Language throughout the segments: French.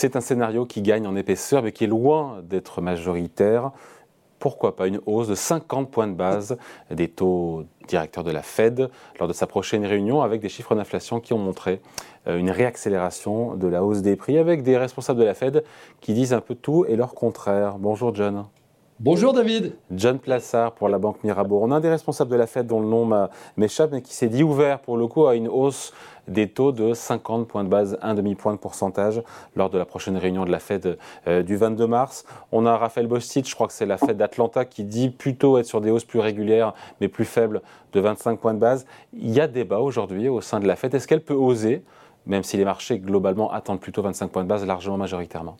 C'est un scénario qui gagne en épaisseur, mais qui est loin d'être majoritaire. Pourquoi pas une hausse de 50 points de base des taux directeurs de la Fed lors de sa prochaine réunion, avec des chiffres d'inflation qui ont montré euh, une réaccélération de la hausse des prix, avec des responsables de la Fed qui disent un peu tout et leur contraire. Bonjour John. Bonjour David. John Plassard pour la Banque Mirabeau. On a un des responsables de la Fed dont le nom m'échappe, mais qui s'est dit ouvert pour le coup à une hausse des taux de 50 points de base, un demi-point de pourcentage lors de la prochaine réunion de la Fed euh, du 22 mars. On a Raphaël Bostic, je crois que c'est la Fed d'Atlanta, qui dit plutôt être sur des hausses plus régulières mais plus faibles de 25 points de base. Il y a débat aujourd'hui au sein de la Fed. Est-ce qu'elle peut oser, même si les marchés globalement attendent plutôt 25 points de base largement majoritairement?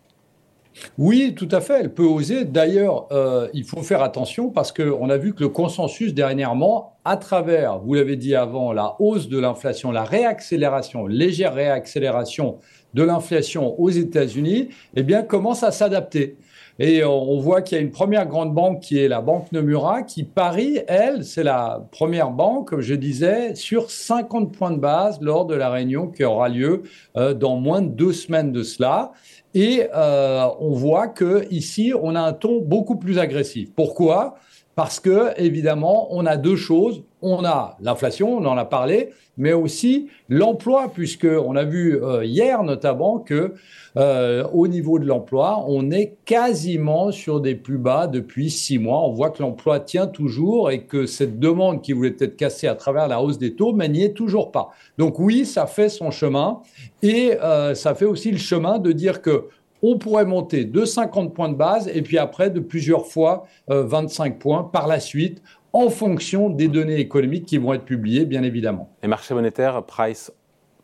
Oui, tout à fait, elle peut oser. D'ailleurs, euh, il faut faire attention parce qu'on a vu que le consensus dernièrement, à travers, vous l'avez dit avant, la hausse de l'inflation, la réaccélération, légère réaccélération de l'inflation aux États-Unis, eh bien, commence à s'adapter. Et on voit qu'il y a une première grande banque qui est la Banque Nomura qui parie, elle, c'est la première banque, je disais, sur 50 points de base lors de la réunion qui aura lieu euh, dans moins de deux semaines de cela. Et euh, on voit que ici, on a un ton beaucoup plus agressif. Pourquoi? Parce que évidemment, on a deux choses. On a l'inflation, on en a parlé, mais aussi l'emploi, puisque on a vu euh, hier notamment que euh, au niveau de l'emploi, on est quasiment sur des plus bas depuis six mois. On voit que l'emploi tient toujours et que cette demande qui voulait être cassée à travers la hausse des taux, n'y est toujours pas. Donc oui, ça fait son chemin et euh, ça fait aussi le chemin de dire que on pourrait monter de 50 points de base et puis après de plusieurs fois 25 points par la suite en fonction des données économiques qui vont être publiées, bien évidemment. Les marchés monétaires price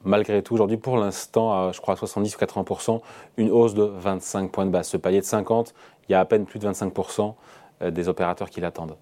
malgré tout aujourd'hui pour l'instant, je crois à 70 ou 80% une hausse de 25 points de base. Ce palier de 50, il y a à peine plus de 25% euh, des opérateurs qui l'attendent.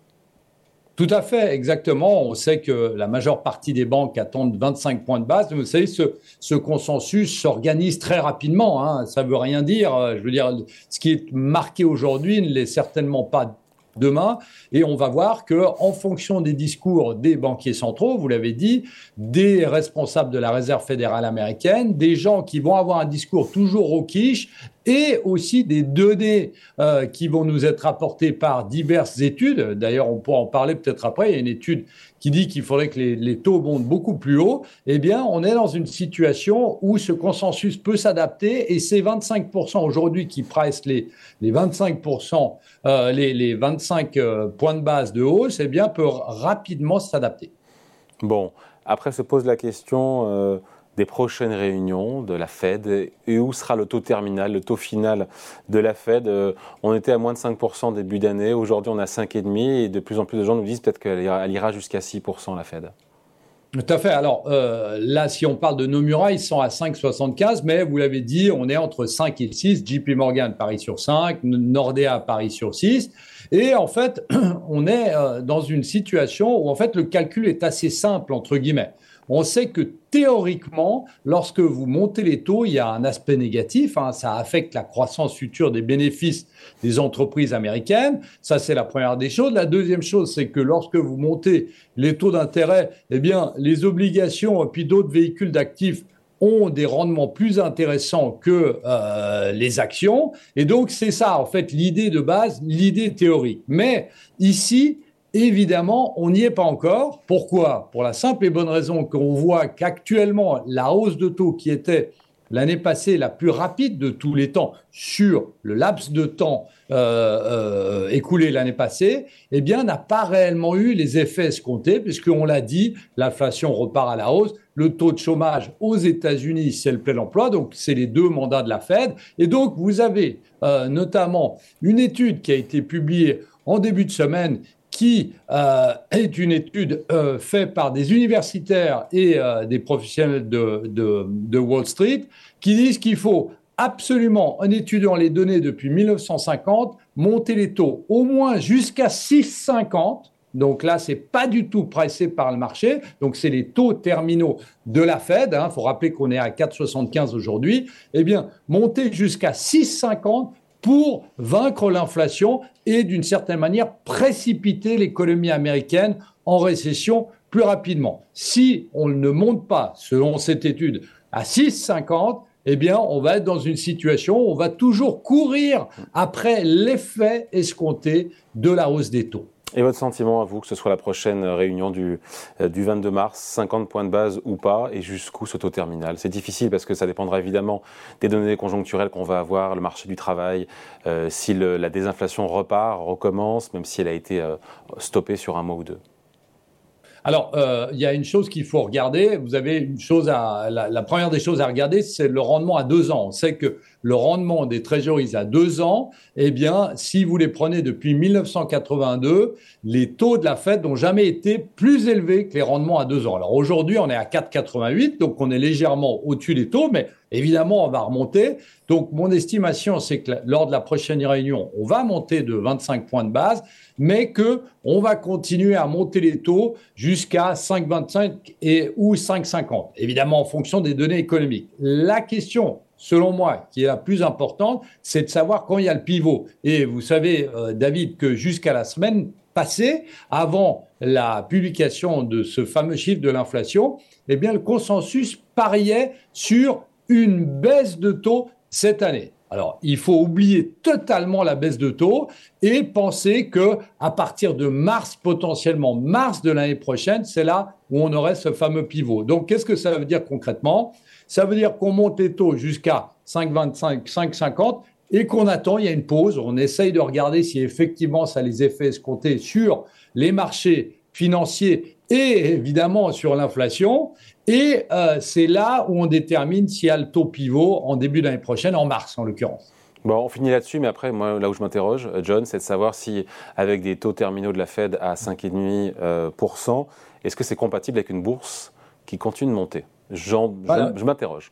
Tout à fait, exactement. On sait que la majeure partie des banques attendent 25 points de base. Vous savez, ce, consensus s'organise très rapidement. Hein. Ça ne veut rien dire. Je veux dire, ce qui est marqué aujourd'hui ne l'est certainement pas demain. Et on va voir que, en fonction des discours des banquiers centraux, vous l'avez dit, des responsables de la Réserve fédérale américaine, des gens qui vont avoir un discours toujours au quiche et aussi des données euh, qui vont nous être apportées par diverses études. D'ailleurs, on pourra en parler peut-être après. Il y a une étude qui dit qu'il faudrait que les, taux montent beaucoup plus haut. Eh bien, on est dans une situation où ce consensus peut s'adapter et ces 25% aujourd'hui qui pressent les, les 25%, euh, les, les 25 euh, points de base de hausse, eh bien, peuvent rapidement s'adapter. Bon, après se pose la question des prochaines réunions de la Fed et où sera le taux terminal, le taux final de la Fed. Euh, on était à moins de 5% début d'année, aujourd'hui on a 5,5% et de plus en plus de gens nous disent peut-être qu'elle ira, jusqu'à 6% la Fed. Tout à fait. Alors euh, là, si on parle de Nomura, ils sont à 5,75, mais vous l'avez dit, on est entre 5 et 6. JP Morgan parie sur 5, Nordea parie sur 6. Et en fait, on est euh, dans une situation où en fait le calcul est assez simple, entre guillemets on sait que théoriquement, lorsque vous montez les taux, il y a un aspect négatif. Hein. ça affecte la croissance future des bénéfices des entreprises américaines. Ça, c'est la première des choses. La deuxième chose, c'est que lorsque vous montez les taux d'intérêt, eh bien, les obligations et puis d'autres véhicules d'actifs ont des rendements plus intéressants que euh, les actions. Et donc, c'est ça, en fait, l'idée de base, l'idée théorique. Mais ici, Évidemment, on n'y est pas encore. Pourquoi? Pour la simple et bonne raison qu'on voit qu'actuellement, la hausse de taux qui était l'année passée la plus rapide de tous les temps sur le laps de temps euh, euh, écoulé l'année passée, eh bien, n'a pas réellement eu les effets escomptés, puisqu'on l'a dit, l'inflation repart à la hausse, le taux de chômage aux États-Unis, c'est le plein emploi, donc c'est les deux mandats de la Fed. Et donc, vous avez euh, notamment une étude qui a été publiée en début de semaine qui euh, est une étude euh, faite par des universitaires et euh, des professionnels de, Wall Street, qui disent qu'il faut absolument, en étudiant les données depuis 1950, monter les taux au moins jusqu'à 6,50. Donc là, c'est pas du tout pressé par le marché. Donc c'est les taux terminaux de la Fed. Il hein. faut rappeler qu'on est à 4,75 aujourd'hui. Eh bien, monter jusqu'à 6,50 pour vaincre l'inflation et d'une certaine manière précipiter l'économie américaine en récession plus rapidement. Si on ne monte pas, selon cette étude, à 6,50, eh bien, on va être dans une situation où on va toujours courir après l'effet escompté de la hausse des taux. Et votre sentiment à vous, que ce soit la prochaine réunion du, euh, du 22 mars, 50 points de base ou pas, et jusqu'où ce taux terminal? C'est difficile parce que ça dépendra évidemment des données conjoncturelles qu'on va avoir, le marché du travail, euh, si la désinflation repart, recommence, même si elle a été euh, stoppée sur un mois ou deux. Alors, il y a une chose qu'il faut regarder. Vous avez une chose à la, première des choses à regarder, c'est le rendement à deux ans. On sait que le rendement des trésoreries à deux ans, eh bien, si vous les prenez depuis 1982, les taux de la Fed n'ont jamais été plus élevés que les rendements à deux ans. Alors aujourd'hui, on est à 4,88, donc on est légèrement au-dessus des taux, mais évidemment, on va remonter. Donc mon estimation, c'est que lors de la prochaine réunion, on va monter de 25 points de base, mais que on va continuer à monter les taux jusqu'à 5,25 et ou 5,50. Évidemment, en fonction des données économiques. La question selon moi, qui est la plus importante, c'est de savoir quand il y a le pivot. Et vous savez, euh, David, que jusqu'à la semaine passée, avant la publication de ce fameux chiffre de l'inflation, eh bien, le consensus pariait sur une baisse de taux cette année. Alors, il faut oublier totalement la baisse de taux et penser que à partir de mars, potentiellement mars de l'année prochaine, c'est là où on aurait ce fameux pivot. Donc, qu'est-ce que ça veut dire concrètement? Ça veut dire qu'on monte les taux jusqu'à 5,25, 5,50 et qu'on attend, il y a une pause, on essaye de regarder si effectivement ça a les effets escomptés sur les marchés financiers et évidemment sur l'inflation. Et euh, c'est là où on détermine s'il y a le taux pivot en début d'année prochaine, en mars en l'occurrence. Bon, on finit là-dessus, mais après, moi, là où je m'interroge, euh, John, c'est de savoir si, avec des taux terminaux de la Fed à 5,5%, euh, est-ce que c'est compatible avec une bourse qui continue de monter? Je, m'interroge.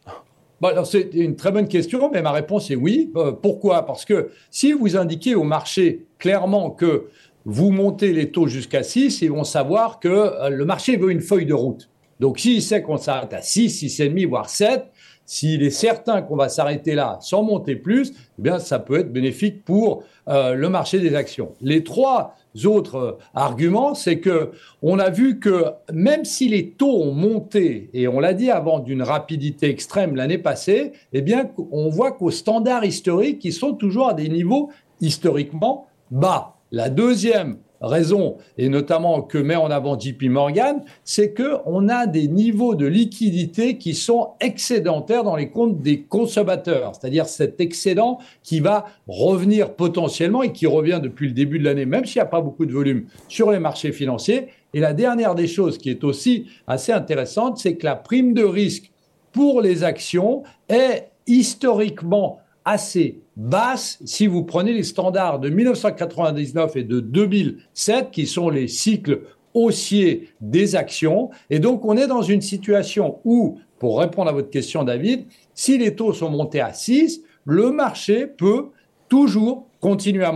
c'est une très bonne question, mais ma réponse est oui. pourquoi? Parce que si vous indiquez au marché clairement que vous montez les taux jusqu'à 6, ils vont savoir que le marché veut une feuille de route. Donc, s'il sait qu'on s'arrête à 6, 6,5, voire 7, s'il est certain qu'on va s'arrêter là sans monter plus, eh bien, ça peut être bénéfique pour euh, le marché des actions. Les trois autres euh, arguments, c'est que on a vu que même si les taux ont monté, et on l'a dit avant d'une rapidité extrême l'année passée, eh bien, on voit qu'aux standards historiques, ils sont toujours à des niveaux historiquement bas. La deuxième raison, et notamment que met en avant JP Morgan, c'est qu'on a des niveaux de liquidité qui sont excédentaires dans les comptes des consommateurs, c'est-à-dire cet excédent qui va revenir potentiellement et qui revient depuis le début de l'année, même s'il n'y a pas beaucoup de volume sur les marchés financiers. Et la dernière des choses qui est aussi assez intéressante, c'est que la prime de risque pour les actions est historiquement assez basse si vous prenez les standards de 1999 et de 2007, qui sont les cycles haussiers des actions. Et donc, on est dans une situation où, pour répondre à votre question, David, si les taux sont montés à 6, le marché peut toujours continuer à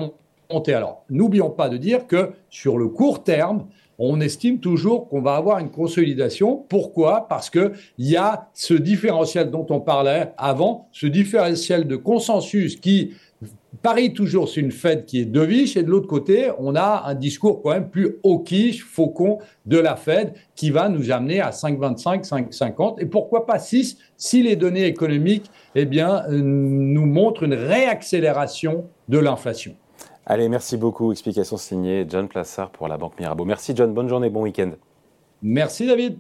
monter. Alors, n'oublions pas de dire que sur le court terme, on estime toujours qu'on va avoir une consolidation. Pourquoi? Parce qu'il y a ce différentiel dont on parlait avant, ce différentiel de consensus qui parie toujours sur une Fed qui est deviche et de l'autre côté, on a un discours quand même plus hawkish, faucon de la Fed qui va nous amener à 5,25, 5,50 et pourquoi pas 6 si les données économiques eh bien, euh, nous montrent une réaccélération de l'inflation? Allez, merci beaucoup. Explication signée John Plassard pour la Banque Mirabeau. Merci John, bonne journée, bon week-end. Merci David.